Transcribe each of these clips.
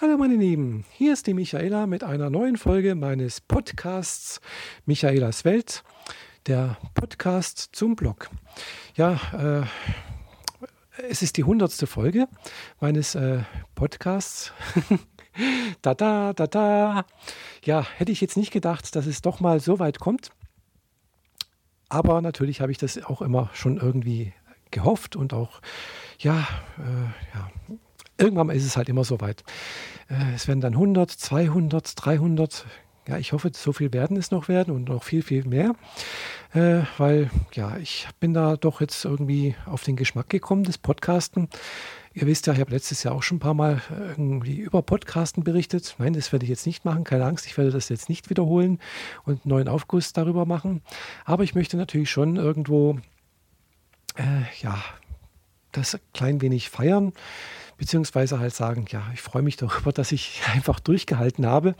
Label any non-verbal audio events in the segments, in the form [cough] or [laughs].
Hallo meine Lieben, hier ist die Michaela mit einer neuen Folge meines Podcasts Michaelas Welt, der Podcast zum Blog. Ja, äh, es ist die hundertste Folge meines äh, Podcasts. da da, da da. Ja, hätte ich jetzt nicht gedacht, dass es doch mal so weit kommt. Aber natürlich habe ich das auch immer schon irgendwie gehofft und auch, ja, äh, ja, irgendwann ist es halt immer so weit. Äh, es werden dann 100, 200, 300. Ja, ich hoffe, so viel werden es noch werden und noch viel, viel mehr. Äh, weil, ja, ich bin da doch jetzt irgendwie auf den Geschmack gekommen des Podcasten. Ihr wisst ja, ich habe letztes Jahr auch schon ein paar Mal irgendwie über Podcasten berichtet. Nein, das werde ich jetzt nicht machen. Keine Angst, ich werde das jetzt nicht wiederholen und einen neuen Aufguss darüber machen. Aber ich möchte natürlich schon irgendwo, äh, ja, das klein wenig feiern beziehungsweise halt sagen, ja, ich freue mich darüber, dass ich [laughs] einfach durchgehalten habe,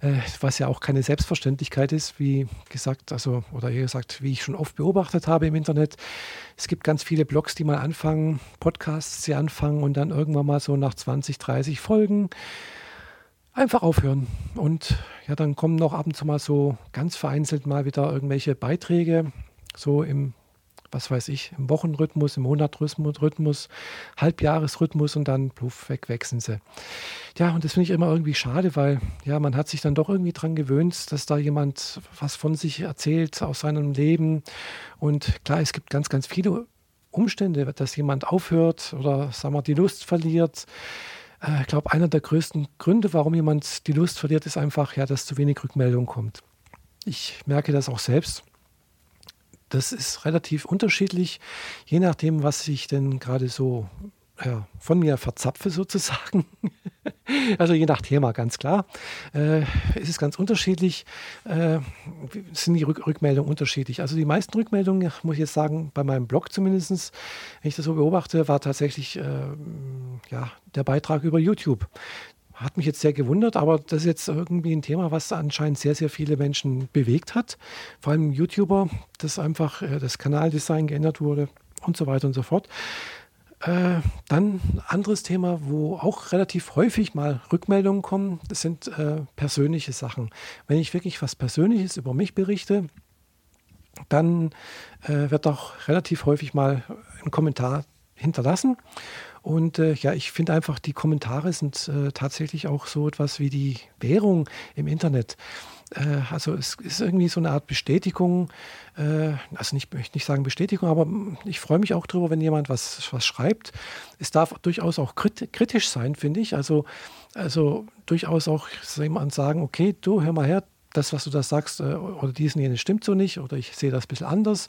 äh, was ja auch keine Selbstverständlichkeit ist, wie gesagt, also oder eher gesagt, wie ich schon oft beobachtet habe im Internet. Es gibt ganz viele Blogs, die mal anfangen, Podcasts, die anfangen und dann irgendwann mal so nach 20, 30 Folgen einfach aufhören. Und ja, dann kommen noch ab und zu mal so ganz vereinzelt mal wieder irgendwelche Beiträge, so im was weiß ich, im Wochenrhythmus, im Monatrhythmus, Halbjahresrhythmus und dann pluff, weg, sind sie. Ja, und das finde ich immer irgendwie schade, weil ja, man hat sich dann doch irgendwie dran gewöhnt, dass da jemand was von sich erzählt aus seinem Leben. Und klar, es gibt ganz, ganz viele Umstände, dass jemand aufhört oder sagen wir, die Lust verliert. Äh, ich glaube, einer der größten Gründe, warum jemand die Lust verliert, ist einfach, ja, dass zu wenig Rückmeldung kommt. Ich merke das auch selbst. Das ist relativ unterschiedlich, je nachdem, was ich denn gerade so ja, von mir verzapfe sozusagen. [laughs] also je nach Thema, ganz klar. Äh, es ist ganz unterschiedlich, äh, sind die Rück Rückmeldungen unterschiedlich. Also die meisten Rückmeldungen, muss ich jetzt sagen, bei meinem Blog zumindest, wenn ich das so beobachte, war tatsächlich äh, ja, der Beitrag über YouTube hat mich jetzt sehr gewundert, aber das ist jetzt irgendwie ein Thema, was anscheinend sehr, sehr viele Menschen bewegt hat. Vor allem YouTuber, dass einfach äh, das Kanaldesign geändert wurde und so weiter und so fort. Äh, dann anderes Thema, wo auch relativ häufig mal Rückmeldungen kommen, das sind äh, persönliche Sachen. Wenn ich wirklich was Persönliches über mich berichte, dann äh, wird auch relativ häufig mal ein Kommentar hinterlassen. Und äh, ja, ich finde einfach, die Kommentare sind äh, tatsächlich auch so etwas wie die Währung im Internet. Äh, also es ist irgendwie so eine Art Bestätigung, äh, also nicht, möchte nicht sagen Bestätigung, aber ich freue mich auch darüber, wenn jemand was, was schreibt. Es darf durchaus auch kritisch sein, finde ich. Also, also durchaus auch jemand sagen, okay, du hör mal her, das, was du da sagst, äh, oder diesen jenes stimmt so nicht, oder ich sehe das ein bisschen anders.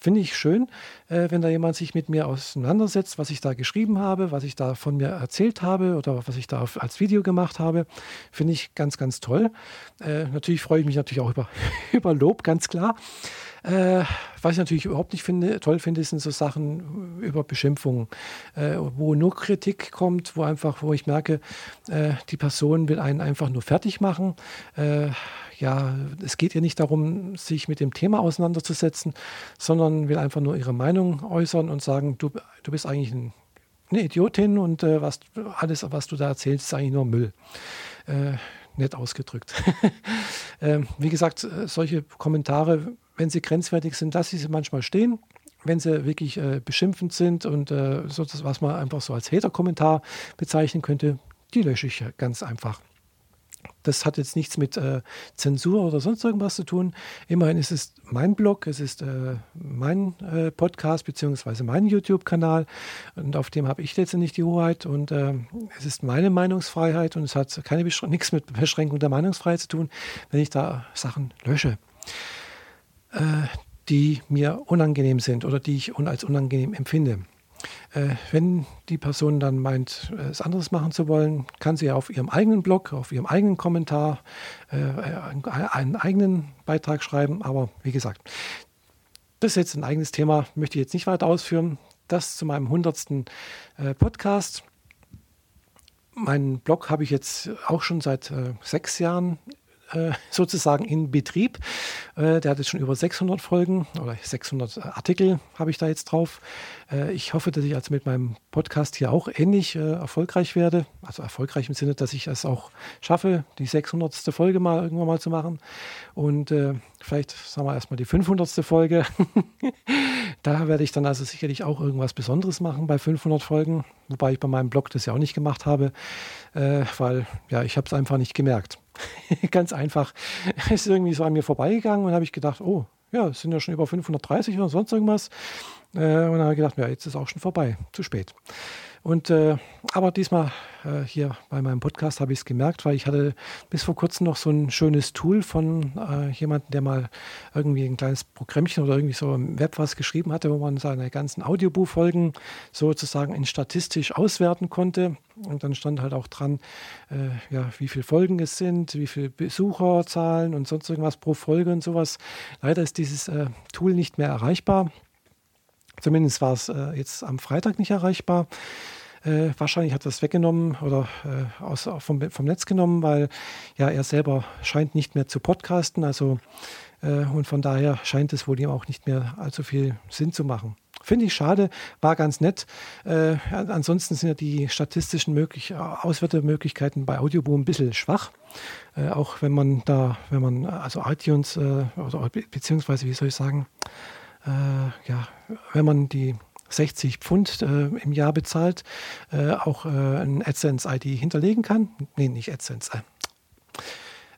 Finde ich schön, äh, wenn da jemand sich mit mir auseinandersetzt, was ich da geschrieben habe, was ich da von mir erzählt habe oder was ich da als Video gemacht habe. Finde ich ganz, ganz toll. Äh, natürlich freue ich mich natürlich auch über, [laughs] über Lob, ganz klar. Äh, was ich natürlich überhaupt nicht finde, toll finde, sind so Sachen über Beschimpfungen, äh, wo nur Kritik kommt, wo einfach, wo ich merke, äh, die Person will einen einfach nur fertig machen. Äh, ja, es geht ihr nicht darum, sich mit dem Thema auseinanderzusetzen, sondern will einfach nur ihre Meinung äußern und sagen, du, du bist eigentlich ein, eine Idiotin und äh, was, alles, was du da erzählst, ist eigentlich nur Müll. Äh, nett ausgedrückt. [laughs] ähm, wie gesagt, äh, solche Kommentare, wenn sie grenzwertig sind, lasse ich sie manchmal stehen. Wenn sie wirklich äh, beschimpfend sind und äh, so das, was man einfach so als Hater-Kommentar bezeichnen könnte, die lösche ich ganz einfach. Das hat jetzt nichts mit äh, Zensur oder sonst irgendwas zu tun. Immerhin ist es mein Blog, es ist äh, mein äh, Podcast bzw. mein YouTube-Kanal und auf dem habe ich letztendlich die Hoheit und äh, es ist meine Meinungsfreiheit und es hat keine nichts mit Beschränkung der Meinungsfreiheit zu tun, wenn ich da Sachen lösche, die mir unangenehm sind oder die ich als unangenehm empfinde. Äh, wenn die Person dann meint, äh, es anderes machen zu wollen, kann sie auf ihrem eigenen Blog, auf ihrem eigenen Kommentar äh, einen eigenen Beitrag schreiben. Aber wie gesagt, das ist jetzt ein eigenes Thema, möchte ich jetzt nicht weiter ausführen. Das zu meinem hundertsten Podcast. Meinen Blog habe ich jetzt auch schon seit sechs Jahren äh, sozusagen in Betrieb. Äh, der hat jetzt schon über 600 Folgen oder 600 Artikel habe ich da jetzt drauf. Äh, ich hoffe, dass ich also mit meinem Podcast hier auch ähnlich äh, erfolgreich werde. Also erfolgreich im Sinne, dass ich es auch schaffe, die 600. Folge mal irgendwann mal zu machen. Und äh, vielleicht sagen wir erstmal die 500. Folge. [laughs] da werde ich dann also sicherlich auch irgendwas Besonderes machen bei 500 Folgen. Wobei ich bei meinem Blog das ja auch nicht gemacht habe, äh, weil ja, ich habe es einfach nicht gemerkt. [laughs] Ganz einfach. Es [laughs] ist irgendwie so an mir vorbeigegangen und habe ich gedacht, oh, ja, es sind ja schon über 530 oder sonst irgendwas. Äh, und dann habe ich gedacht, ja, jetzt ist auch schon vorbei, zu spät. Und äh, aber diesmal äh, hier bei meinem Podcast habe ich es gemerkt, weil ich hatte bis vor kurzem noch so ein schönes Tool von äh, jemandem, der mal irgendwie ein kleines Programmchen oder irgendwie so im Web was geschrieben hatte, wo man seine ganzen Audiobuchfolgen sozusagen in statistisch auswerten konnte. Und dann stand halt auch dran, äh, ja, wie viele Folgen es sind, wie viele Besucherzahlen und sonst irgendwas pro Folge und sowas. Leider ist dieses äh, Tool nicht mehr erreichbar. Zumindest war es äh, jetzt am Freitag nicht erreichbar. Äh, wahrscheinlich hat er es weggenommen oder äh, aus, vom, vom Netz genommen, weil ja er selber scheint nicht mehr zu podcasten. Also äh, und von daher scheint es wohl ihm auch nicht mehr allzu viel Sinn zu machen. Finde ich schade, war ganz nett. Äh, ansonsten sind ja die statistischen möglich, Auswertemöglichkeiten bei Audioboom ein bisschen schwach. Äh, auch wenn man da, wenn man also iTunes äh, oder beziehungsweise, wie soll ich sagen, äh, ja, wenn man die 60 Pfund äh, im Jahr bezahlt, äh, auch äh, ein AdSense-ID hinterlegen kann. Nee, nicht AdSense. Äh,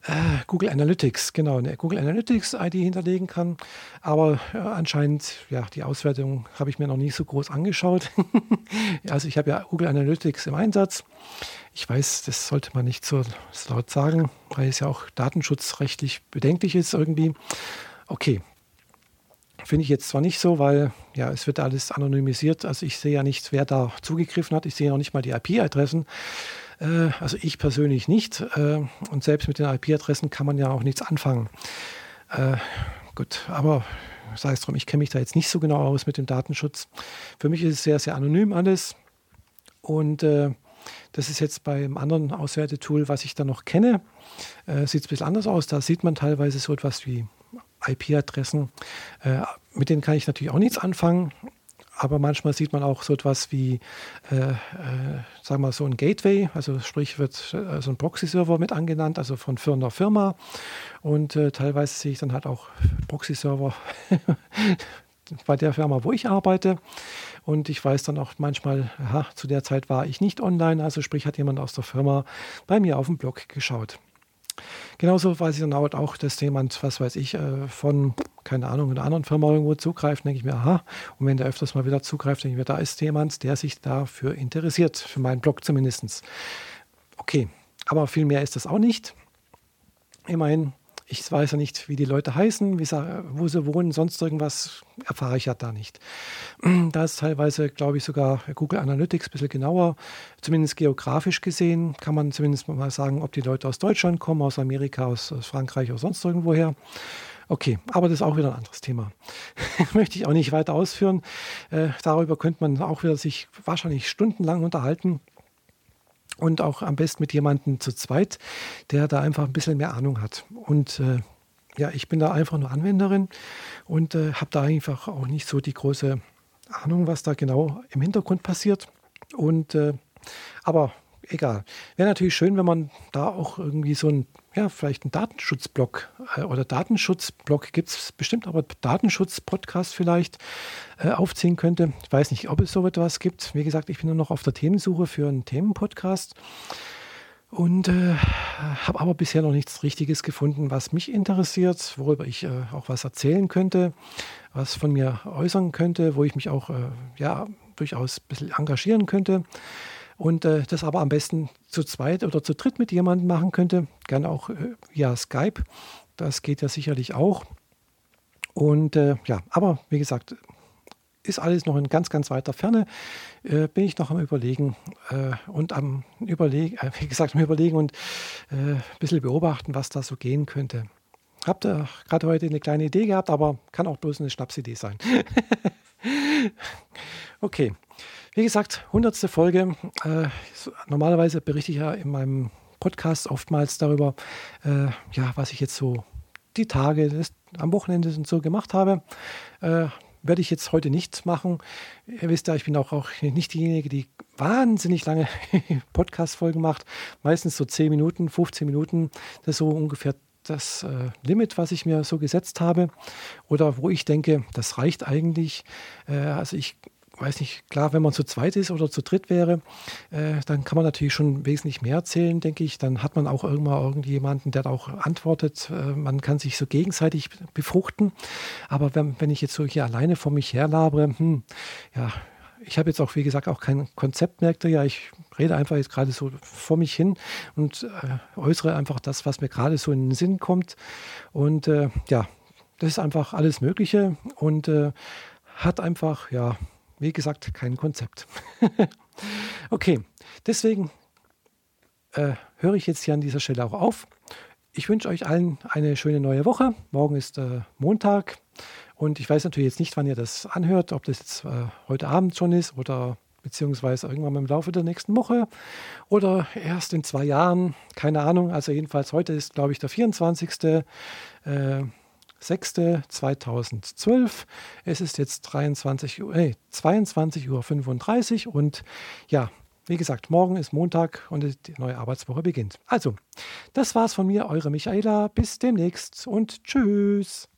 äh, Google Analytics, genau, eine Google Analytics-ID hinterlegen kann. Aber äh, anscheinend, ja, die Auswertung habe ich mir noch nicht so groß angeschaut. [laughs] also ich habe ja Google Analytics im Einsatz. Ich weiß, das sollte man nicht so laut sagen, weil es ja auch datenschutzrechtlich bedenklich ist irgendwie. Okay, Finde ich jetzt zwar nicht so, weil ja, es wird alles anonymisiert. Also ich sehe ja nicht, wer da zugegriffen hat. Ich sehe noch nicht mal die IP-Adressen. Äh, also ich persönlich nicht. Äh, und selbst mit den IP-Adressen kann man ja auch nichts anfangen. Äh, gut, aber sei es drum, ich kenne mich da jetzt nicht so genau aus mit dem Datenschutz. Für mich ist es sehr, sehr anonym alles. Und äh, das ist jetzt beim anderen Auswertetool, was ich da noch kenne, äh, sieht es ein bisschen anders aus. Da sieht man teilweise so etwas wie IP-Adressen. Äh, mit denen kann ich natürlich auch nichts anfangen. Aber manchmal sieht man auch so etwas wie, äh, äh, sagen wir mal, so ein Gateway, also sprich wird äh, so ein Proxy-Server mit angenannt, also von Firma Firma. Und äh, teilweise sehe ich dann halt auch Proxy-Server [laughs] bei der Firma, wo ich arbeite. Und ich weiß dann auch manchmal, aha, zu der Zeit war ich nicht online, also sprich hat jemand aus der Firma bei mir auf dem Blog geschaut. Genauso weiß ich dann auch, dass jemand, was weiß ich, äh, von, keine Ahnung, einer anderen Firma irgendwo zugreift, denke ich mir, aha, und wenn der öfters mal wieder zugreift, denke ich mir, da ist jemand, der sich dafür interessiert, für meinen Blog zumindest. Okay, aber viel mehr ist das auch nicht. Immerhin ich weiß ja nicht, wie die Leute heißen, wo sie wohnen, sonst irgendwas erfahre ich ja da nicht. [clears throat] Da ist teilweise, glaube ich, sogar Google Analytics ein bisschen genauer, zumindest geografisch gesehen, kann man zumindest mal sagen, ob die Leute aus Deutschland kommen, aus Amerika, aus, aus Frankreich oder sonst irgendwoher. Okay, aber das ist auch wieder ein anderes Thema. [laughs] Möchte ich auch nicht weiter ausführen. Äh, darüber könnte man auch wieder sich wahrscheinlich stundenlang unterhalten und auch am besten mit jemandem zu zweit, der da einfach ein bisschen mehr Ahnung hat. Und äh, ja, ich bin da einfach nur Anwenderin und äh, habe da einfach auch nicht so die große Ahnung, was da genau im Hintergrund passiert. Und äh, aber egal. Wäre natürlich schön, wenn man da auch irgendwie so ein, ja, vielleicht einen Datenschutzblock äh, oder Datenschutzblock gibt es bestimmt, aber Datenschutz-Podcast vielleicht äh, aufziehen könnte. Ich weiß nicht, ob es so etwas gibt. Wie gesagt, ich bin nur noch auf der Themensuche für einen Themenpodcast und äh, habe aber bisher noch nichts Richtiges gefunden, was mich interessiert, worüber ich äh, auch was erzählen könnte, was von mir äußern könnte, wo ich mich auch äh, ja durchaus ein bisschen engagieren könnte und äh, das aber am besten zu zweit oder zu dritt mit jemandem machen könnte, gerne auch äh, via Skype. Das geht ja sicherlich auch. Und äh, ja, aber wie gesagt, ist alles noch in ganz, ganz weiter Ferne. Äh, bin ich noch am Überlegen äh, und am Überlegen, äh, wie gesagt, am Überlegen und ein bisschen beobachten, was da so gehen könnte. Habt ihr gerade heute eine kleine Idee gehabt, aber kann auch bloß eine Schnapsidee sein. [laughs] okay, wie gesagt, 100. Folge. Äh, normalerweise berichte ich ja in meinem Podcast oftmals darüber, äh, ja, was ich jetzt so die Tage am Wochenende und so gemacht habe. Äh, werde ich jetzt heute nicht machen. Ihr wisst ja, ich bin auch, auch nicht diejenige, die wahnsinnig lange [laughs] Podcast-Folgen macht. Meistens so 10 Minuten, 15 Minuten. Das ist so ungefähr das äh, Limit, was ich mir so gesetzt habe. Oder wo ich denke, das reicht eigentlich. Äh, also ich weiß nicht, klar, wenn man zu zweit ist oder zu dritt wäre, äh, dann kann man natürlich schon wesentlich mehr erzählen, denke ich. Dann hat man auch irgendwann irgendjemanden, der auch antwortet. Äh, man kann sich so gegenseitig befruchten. Aber wenn, wenn ich jetzt so hier alleine vor mich her labere, hm, ja, ich habe jetzt auch, wie gesagt, auch kein Konzept, merkt ihr ja. Ich rede einfach jetzt gerade so vor mich hin und äh, äußere einfach das, was mir gerade so in den Sinn kommt. Und äh, ja, das ist einfach alles Mögliche und äh, hat einfach, ja, wie gesagt, kein Konzept. [laughs] okay, deswegen äh, höre ich jetzt hier an dieser Stelle auch auf. Ich wünsche euch allen eine schöne neue Woche. Morgen ist äh, Montag und ich weiß natürlich jetzt nicht, wann ihr das anhört, ob das jetzt äh, heute Abend schon ist oder beziehungsweise irgendwann im Laufe der nächsten Woche oder erst in zwei Jahren. Keine Ahnung. Also jedenfalls heute ist, glaube ich, der 24. Äh, 6.2012. Es ist jetzt 23 Uhr, äh, 22.35 Uhr und ja, wie gesagt, morgen ist Montag und die neue Arbeitswoche beginnt. Also, das war's von mir, eure Michaela. Bis demnächst und tschüss.